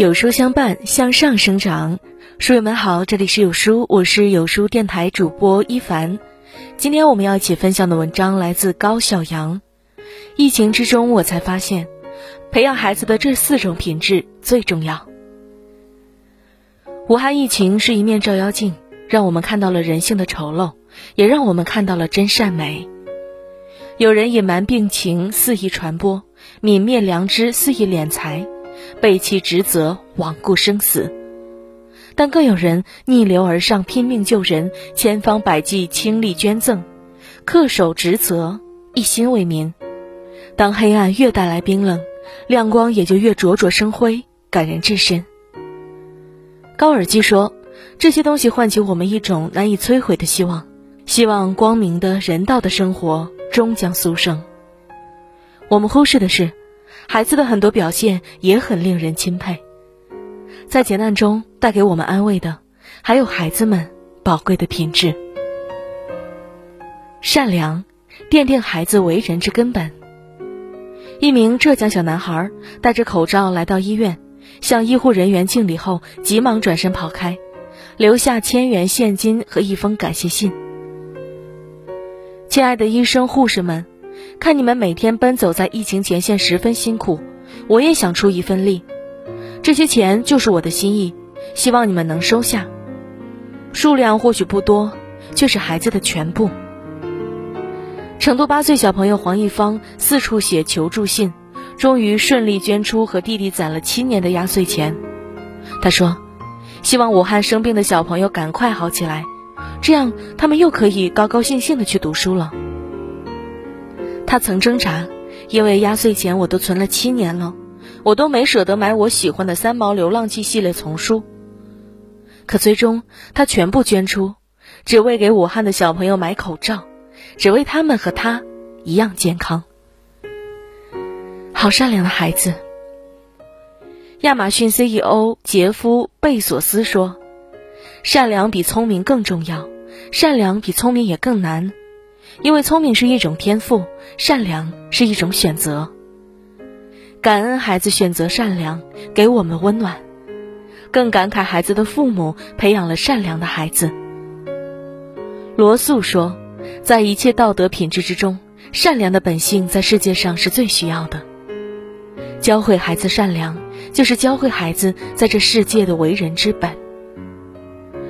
有书相伴，向上生长。书友们好，这里是有书，我是有书电台主播一凡。今天我们要一起分享的文章来自高小阳。疫情之中，我才发现，培养孩子的这四种品质最重要。武汉疫情是一面照妖镜，让我们看到了人性的丑陋，也让我们看到了真善美。有人隐瞒病情，肆意传播；泯灭良知，肆意敛财。背弃职责，罔顾生死，但更有人逆流而上，拼命救人，千方百计倾力捐赠，恪守职责，一心为民。当黑暗越带来冰冷，亮光也就越灼灼生辉，感人至深。高尔基说：“这些东西唤起我们一种难以摧毁的希望，希望光明的人道的生活终将苏生。”我们忽视的是。孩子的很多表现也很令人钦佩，在劫难中带给我们安慰的，还有孩子们宝贵的品质。善良，奠定孩子为人之根本。一名浙江小男孩戴着口罩来到医院，向医护人员敬礼后，急忙转身跑开，留下千元现金和一封感谢信。亲爱的医生、护士们。看你们每天奔走在疫情前线，十分辛苦，我也想出一份力。这些钱就是我的心意，希望你们能收下。数量或许不多，却是孩子的全部。成都八岁小朋友黄一方四处写求助信，终于顺利捐出和弟弟攒了七年的压岁钱。他说：“希望武汉生病的小朋友赶快好起来，这样他们又可以高高兴兴的去读书了。”他曾挣扎，因为压岁钱我都存了七年了，我都没舍得买我喜欢的《三毛流浪记》系列丛书。可最终，他全部捐出，只为给武汉的小朋友买口罩，只为他们和他一样健康。好善良的孩子。亚马逊 CEO 杰夫·贝索斯说：“善良比聪明更重要，善良比聪明也更难。”因为聪明是一种天赋，善良是一种选择。感恩孩子选择善良，给我们温暖；更感慨孩子的父母培养了善良的孩子。罗素说，在一切道德品质之中，善良的本性在世界上是最需要的。教会孩子善良，就是教会孩子在这世界的为人之本。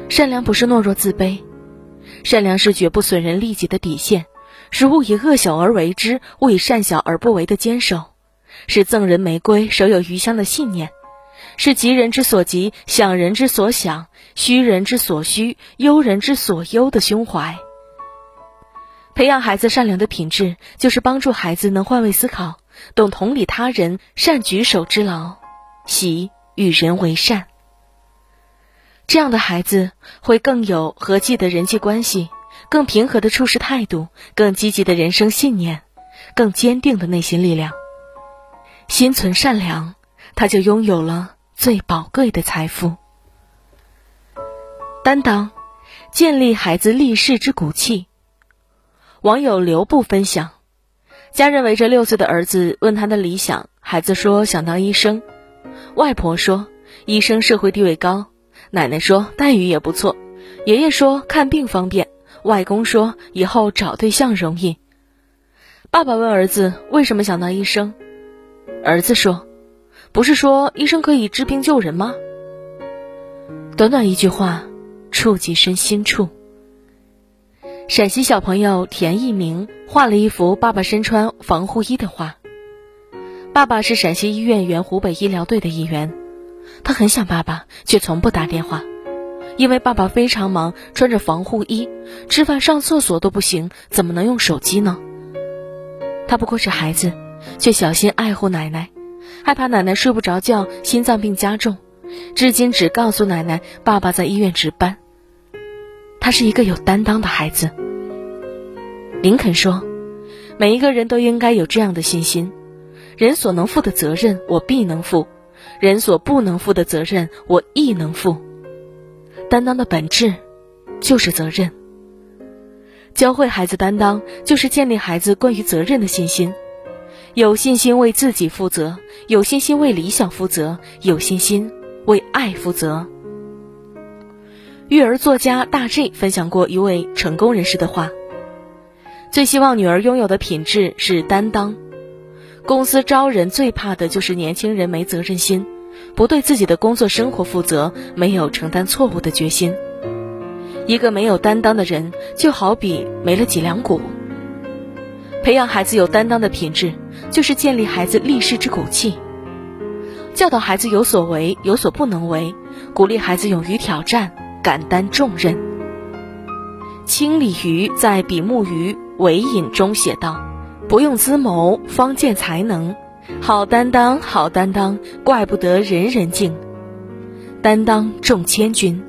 善良不是懦弱自卑。善良是绝不损人利己的底线，是勿以恶小而为之，勿以善小而不为的坚守，是赠人玫瑰手有余香的信念，是急人之所急，想人之所想，需人之所需，忧人之所忧的胸怀。培养孩子善良的品质，就是帮助孩子能换位思考，懂同理他人，善举手之劳，喜与人为善。这样的孩子会更有和气的人际关系，更平和的处事态度，更积极的人生信念，更坚定的内心力量。心存善良，他就拥有了最宝贵的财富。担当，建立孩子立世之骨气。网友刘步分享，家人围着六岁的儿子问他的理想，孩子说想当医生，外婆说医生社会地位高。奶奶说待遇也不错，爷爷说看病方便，外公说以后找对象容易。爸爸问儿子为什么想当医生，儿子说，不是说医生可以治病救人吗？短短一句话，触及身心处。陕西小朋友田一鸣画了一幅爸爸身穿防护衣的画。爸爸是陕西医院原湖北医疗队的一员。他很想爸爸，却从不打电话，因为爸爸非常忙，穿着防护衣，吃饭上厕所都不行，怎么能用手机呢？他不过是孩子，却小心爱护奶奶，害怕奶奶睡不着觉，心脏病加重，至今只告诉奶奶爸爸在医院值班。他是一个有担当的孩子。林肯说：“每一个人都应该有这样的信心，人所能负的责任，我必能负。”人所不能负的责任，我亦能负。担当的本质，就是责任。教会孩子担当，就是建立孩子关于责任的信心。有信心为自己负责，有信心为理想负责，有信心为爱负责。育儿作家大 J 分享过一位成功人士的话：最希望女儿拥有的品质是担当。公司招人最怕的就是年轻人没责任心，不对自己的工作生活负责，没有承担错误的决心。一个没有担当的人，就好比没了脊梁骨。培养孩子有担当的品质，就是建立孩子立世之骨气。教导孩子有所为，有所不能为，鼓励孩子勇于挑战，敢担重任。清理鱼在《比目鱼尾引》中写道：“不用资谋，方见才能。好担当，好担当，怪不得人人敬。担当重千钧。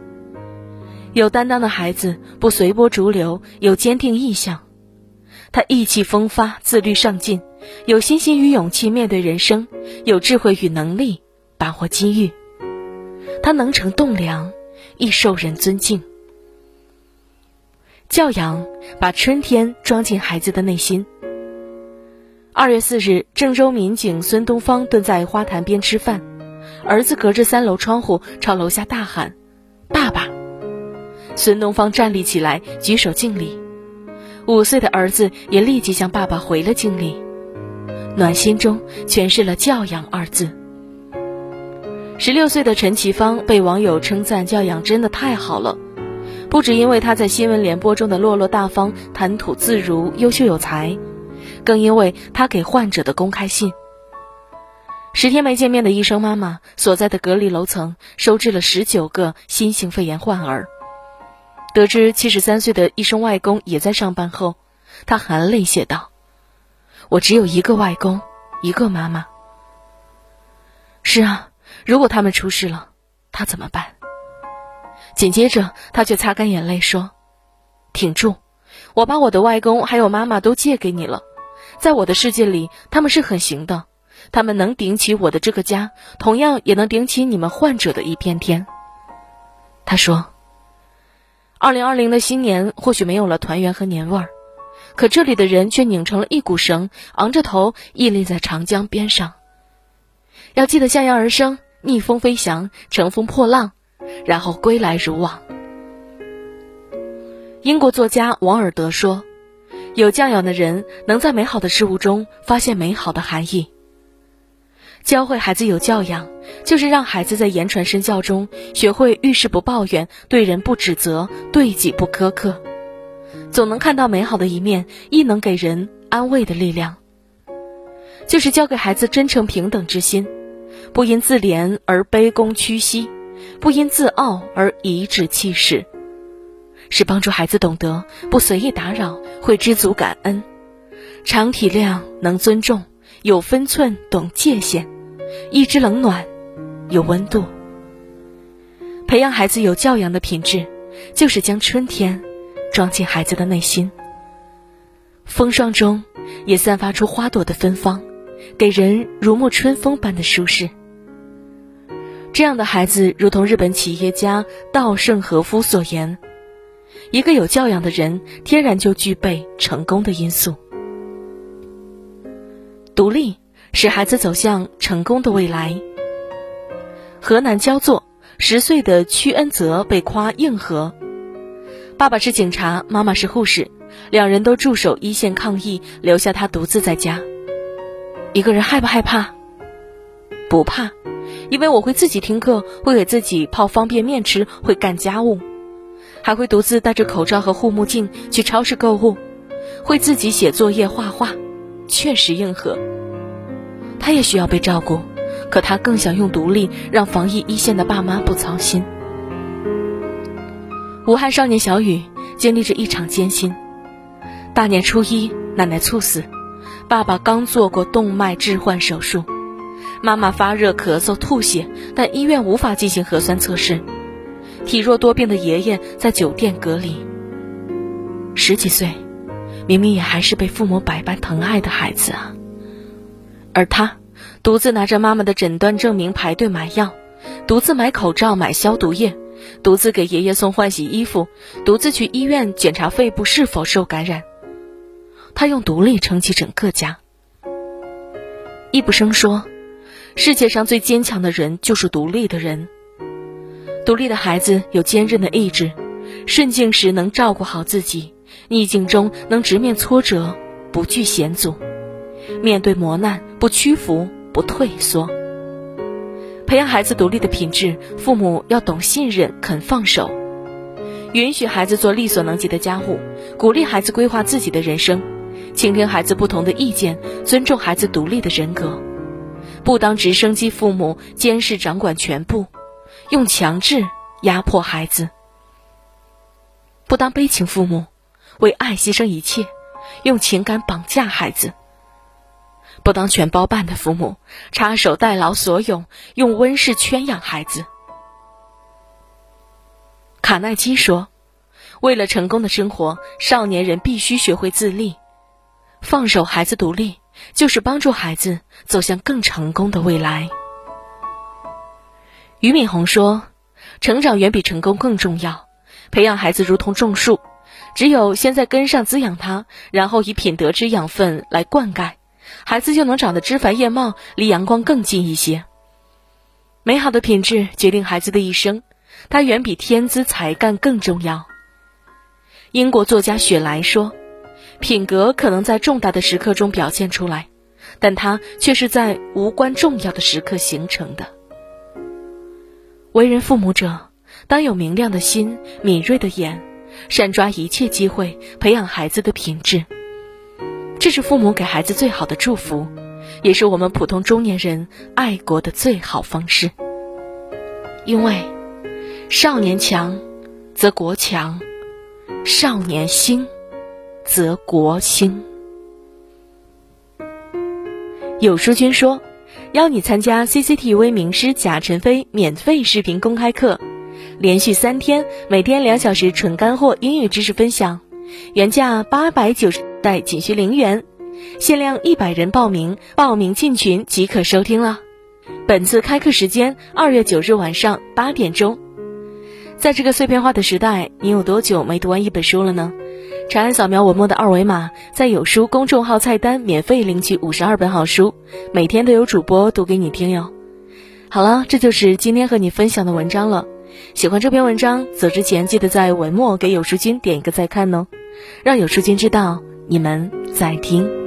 有担当的孩子，不随波逐流，有坚定意向。”他意气风发，自律上进，有信心与勇气面对人生，有智慧与能力把握机遇。他能成栋梁，亦受人尊敬。教养把春天装进孩子的内心。二月四日，郑州民警孙东方蹲在花坛边吃饭，儿子隔着三楼窗户朝楼下大喊：“爸爸！”孙东方站立起来，举手敬礼。五岁的儿子也立即向爸爸回了敬礼，暖心中诠释了“教养”二字。十六岁的陈其芳被网友称赞教养真的太好了，不止因为他在新闻联播中的落落大方、谈吐自如、优秀有才，更因为他给患者的公开信。十天没见面的医生妈妈所在的隔离楼层收治了十九个新型肺炎患儿。得知七十三岁的医生外公也在上班后，他含泪写道：“我只有一个外公，一个妈妈。是啊，如果他们出事了，他怎么办？”紧接着，他却擦干眼泪说：“挺住，我把我的外公还有妈妈都借给你了，在我的世界里，他们是很行的，他们能顶起我的这个家，同样也能顶起你们患者的一片天。”他说。二零二零的新年或许没有了团圆和年味儿，可这里的人却拧成了一股绳，昂着头屹立在长江边上。要记得向阳而生，逆风飞翔，乘风破浪，然后归来如往。英国作家王尔德说：“有教养的人能在美好的事物中发现美好的含义。”教会孩子有教养，就是让孩子在言传身教中学会遇事不抱怨，对人不指责，对己不苛刻，总能看到美好的一面，亦能给人安慰的力量。就是教给孩子真诚平等之心，不因自怜而卑躬屈膝，不因自傲而颐指气使，是帮助孩子懂得不随意打扰，会知足感恩，常体谅，能尊重。有分寸，懂界限，一知冷暖，有温度。培养孩子有教养的品质，就是将春天装进孩子的内心。风霜中，也散发出花朵的芬芳，给人如沐春风般的舒适。这样的孩子，如同日本企业家稻盛和夫所言：“一个有教养的人，天然就具备成功的因素。”独立使孩子走向成功的未来。河南焦作十岁的屈恩泽被夸硬核，爸爸是警察，妈妈是护士，两人都驻守一线抗疫，留下他独自在家。一个人害不害怕？不怕，因为我会自己听课，会给自己泡方便面吃，会干家务，还会独自戴着口罩和护目镜去超市购物，会自己写作业、画画。确实硬核，他也需要被照顾，可他更想用独立让防疫一线的爸妈不操心。武汉少年小雨经历着一场艰辛，大年初一，奶奶猝死，爸爸刚做过动脉置换手术，妈妈发热、咳嗽、吐血，但医院无法进行核酸测试，体弱多病的爷爷在酒店隔离，十几岁。明明也还是被父母百般疼爱的孩子啊，而他独自拿着妈妈的诊断证明排队买药，独自买口罩、买消毒液，独自给爷爷送换洗衣服，独自去医院检查肺部是否受感染。他用独立撑起整个家。易卜生说：“世界上最坚强的人就是独立的人，独立的孩子有坚韧的意志，顺境时能照顾好自己，逆境中能直面挫折，不惧险阻，面对磨难不屈服、不退缩。培养孩子独立的品质，父母要懂信任、肯放手，允许孩子做力所能及的家务，鼓励孩子规划自己的人生，倾听孩子不同的意见，尊重孩子独立的人格，不当直升机父母，监视掌管全部，用强制压迫孩子；不当悲情父母，为爱牺牲一切，用情感绑架孩子。不当全包办的父母，插手代劳所有，用温室圈养孩子。卡耐基说：“为了成功的生活，少年人必须学会自立，放手孩子独立，就是帮助孩子走向更成功的未来。”俞敏洪说：“成长远比成功更重要，培养孩子如同种树，只有先在根上滋养它，然后以品德之养分来灌溉。”孩子就能长得枝繁叶茂，离阳光更近一些。美好的品质决定孩子的一生，它远比天资才干更重要。英国作家雪莱说：“品格可能在重大的时刻中表现出来，但它却是在无关重要的时刻形成的。”为人父母者，当有明亮的心、敏锐的眼，善抓一切机会，培养孩子的品质。这是父母给孩子最好的祝福，也是我们普通中年人爱国的最好方式。因为，少年强，则国强；少年兴，则国兴。有书君说，邀你参加 CCTV 名师贾晨飞免费视频公开课，连续三天，每天两小时纯干货英语知识分享，原价八百九十。待仅需零元，限量一百人报名，报名进群即可收听了。本次开课时间二月九日晚上八点钟。在这个碎片化的时代，你有多久没读完一本书了呢？长按扫描文末的二维码，在有书公众号菜单免费领取五十二本好书，每天都有主播读给你听哟。好了，这就是今天和你分享的文章了。喜欢这篇文章，走之前记得在文末给有书君点一个再看哦，让有书君知道。你们在听。